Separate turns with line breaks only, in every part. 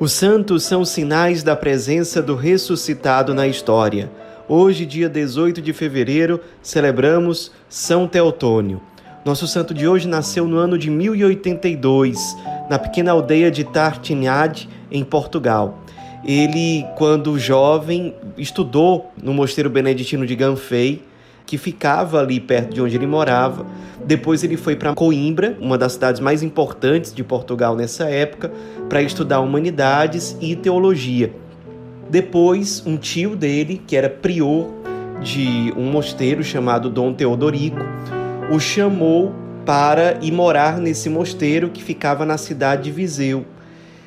Os santos são sinais da presença do ressuscitado na história. Hoje, dia 18 de fevereiro, celebramos São Teotônio. Nosso santo de hoje nasceu no ano de 1082, na pequena aldeia de Tartinade, em Portugal. Ele, quando jovem, estudou no mosteiro beneditino de Ganfei, que ficava ali perto de onde ele morava. Depois ele foi para Coimbra, uma das cidades mais importantes de Portugal nessa época, para estudar humanidades e teologia. Depois, um tio dele, que era prior de um mosteiro chamado Dom Teodorico, o chamou para ir morar nesse mosteiro que ficava na cidade de Viseu.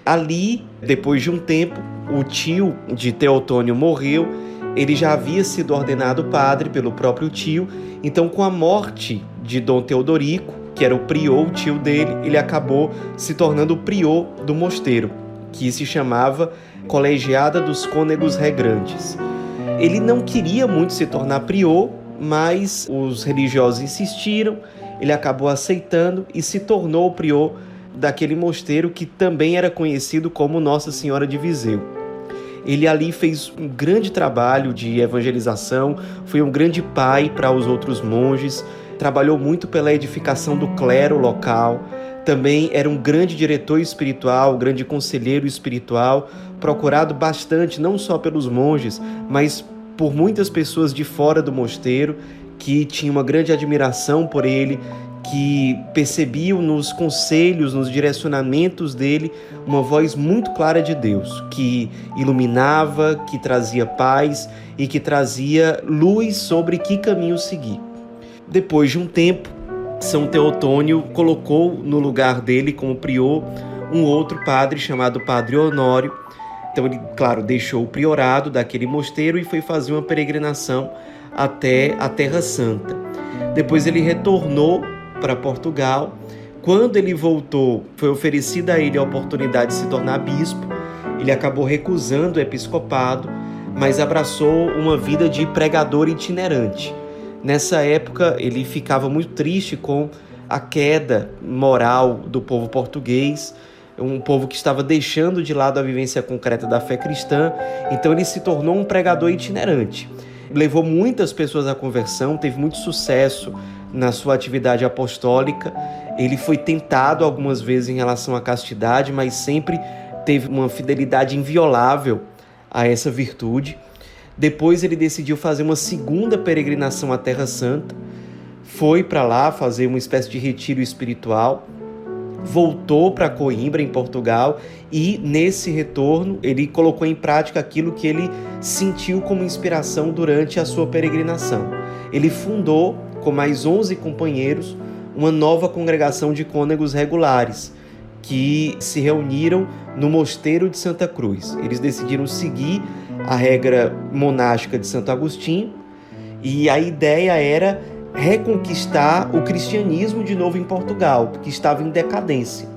Ali, depois de um tempo, o tio de Teotônio morreu ele já havia sido ordenado padre pelo próprio tio, então com a morte de Dom Teodorico, que era o prior, o tio dele, ele acabou se tornando o prior do mosteiro, que se chamava Colegiada dos Cônegos Regrantes. Ele não queria muito se tornar prior, mas os religiosos insistiram, ele acabou aceitando e se tornou o prior daquele mosteiro que também era conhecido como Nossa Senhora de Viseu. Ele ali fez um grande trabalho de evangelização, foi um grande pai para os outros monges, trabalhou muito pela edificação do clero local. Também era um grande diretor espiritual, grande conselheiro espiritual, procurado bastante não só pelos monges, mas por muitas pessoas de fora do mosteiro que tinham uma grande admiração por ele, que percebiam nos conselhos, nos direcionamentos dele, uma voz muito clara de Deus, que iluminava, que trazia paz e que trazia luz sobre que caminho seguir. Depois de um tempo, São Teotônio colocou no lugar dele como prior um outro padre chamado Padre Honório. Então ele, claro, deixou o priorado daquele mosteiro e foi fazer uma peregrinação até a Terra Santa. Depois ele retornou para Portugal. Quando ele voltou, foi oferecida a ele a oportunidade de se tornar bispo. Ele acabou recusando o episcopado, mas abraçou uma vida de pregador itinerante. Nessa época, ele ficava muito triste com a queda moral do povo português, um povo que estava deixando de lado a vivência concreta da fé cristã, então ele se tornou um pregador itinerante. Levou muitas pessoas à conversão, teve muito sucesso na sua atividade apostólica. Ele foi tentado algumas vezes em relação à castidade, mas sempre teve uma fidelidade inviolável a essa virtude. Depois ele decidiu fazer uma segunda peregrinação à Terra Santa. Foi para lá fazer uma espécie de retiro espiritual. Voltou para Coimbra, em Portugal, e nesse retorno ele colocou em prática aquilo que ele sentiu como inspiração durante a sua peregrinação. Ele fundou com mais 11 companheiros, uma nova congregação de cônegos regulares que se reuniram no Mosteiro de Santa Cruz. Eles decidiram seguir a regra monástica de Santo Agostinho e a ideia era reconquistar o cristianismo de novo em Portugal, que estava em decadência.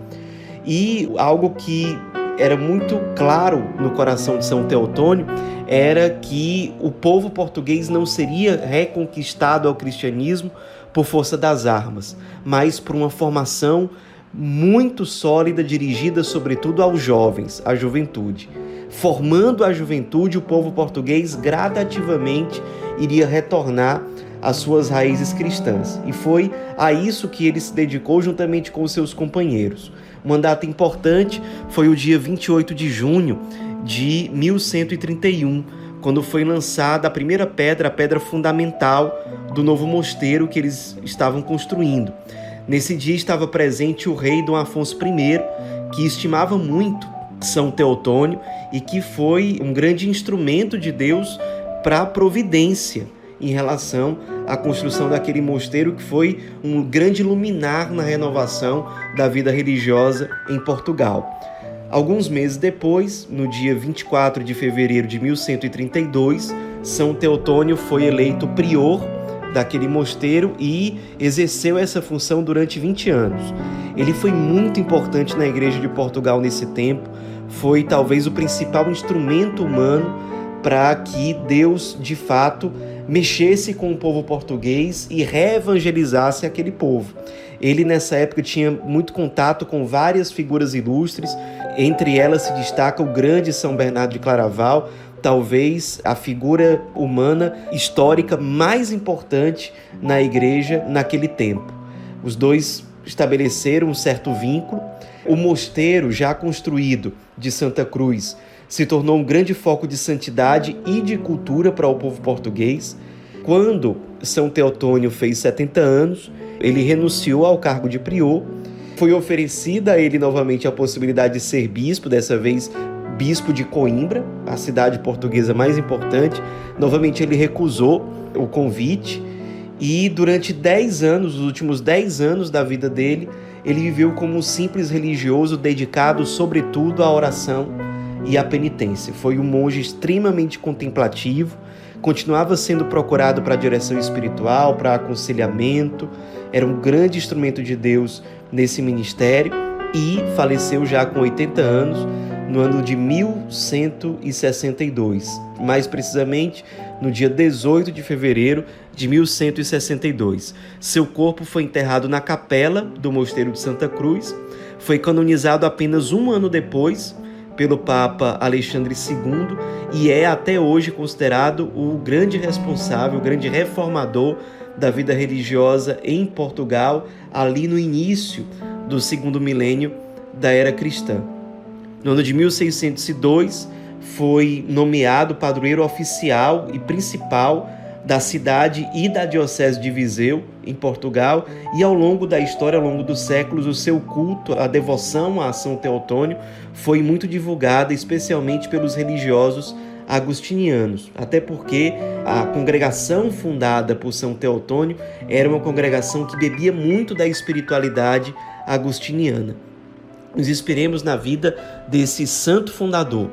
E algo que era muito claro no coração de São Teotônio era que o povo português não seria reconquistado ao cristianismo por força das armas, mas por uma formação muito sólida dirigida sobretudo aos jovens, à juventude. Formando a juventude, o povo português gradativamente iria retornar às suas raízes cristãs. E foi a isso que ele se dedicou juntamente com seus companheiros. Uma data importante foi o dia 28 de junho de 1131, quando foi lançada a primeira pedra, a pedra fundamental do novo mosteiro que eles estavam construindo. Nesse dia estava presente o rei Dom Afonso I, que estimava muito São Teotônio e que foi um grande instrumento de Deus para a providência em relação à construção daquele mosteiro que foi um grande luminar na renovação da vida religiosa em Portugal. Alguns meses depois, no dia 24 de fevereiro de 1132, São Teotônio foi eleito prior daquele mosteiro e exerceu essa função durante 20 anos. Ele foi muito importante na Igreja de Portugal nesse tempo, foi talvez o principal instrumento humano para que Deus de fato mexesse com o povo português e reevangelizasse aquele povo. Ele, nessa época, tinha muito contato com várias figuras ilustres, entre elas se destaca o grande São Bernardo de Claraval, talvez a figura humana histórica mais importante na igreja naquele tempo. Os dois estabeleceram um certo vínculo. O mosteiro, já construído de Santa Cruz, se tornou um grande foco de santidade e de cultura para o povo português. Quando São Teotônio fez 70 anos, ele renunciou ao cargo de prior. Foi oferecida a ele novamente a possibilidade de ser bispo, dessa vez bispo de Coimbra, a cidade portuguesa mais importante. Novamente ele recusou o convite e durante 10 anos, os últimos 10 anos da vida dele, ele viveu como um simples religioso dedicado sobretudo à oração e à penitência. Foi um monge extremamente contemplativo, continuava sendo procurado para a direção espiritual, para aconselhamento, era um grande instrumento de Deus nesse ministério e faleceu já com 80 anos no ano de 1162, mais precisamente no dia 18 de fevereiro de 1162. Seu corpo foi enterrado na capela do Mosteiro de Santa Cruz, foi canonizado apenas um ano depois pelo Papa Alexandre II e é até hoje considerado o grande responsável, o grande reformador da vida religiosa em Portugal, ali no início do segundo milênio da era cristã. No ano de 1602, foi nomeado padroeiro oficial e principal da cidade e da diocese de Viseu, em Portugal, e ao longo da história, ao longo dos séculos, o seu culto, a devoção a São Teotônio foi muito divulgada, especialmente pelos religiosos agustinianos, até porque a congregação fundada por São Teotônio era uma congregação que bebia muito da espiritualidade agustiniana. Nos inspiremos na vida desse santo fundador,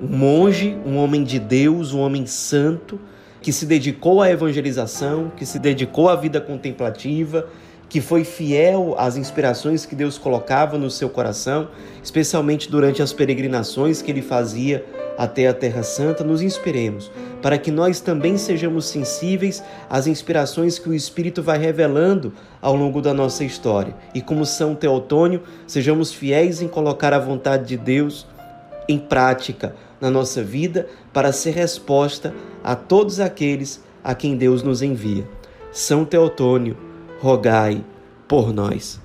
um monge, um homem de Deus, um homem santo, que se dedicou à evangelização, que se dedicou à vida contemplativa, que foi fiel às inspirações que Deus colocava no seu coração, especialmente durante as peregrinações que ele fazia até a Terra Santa, nos inspiremos, para que nós também sejamos sensíveis às inspirações que o Espírito vai revelando ao longo da nossa história. E como São Teotônio, sejamos fiéis em colocar a vontade de Deus em prática na nossa vida para ser resposta a todos aqueles a quem Deus nos envia. São Teotônio, rogai por nós.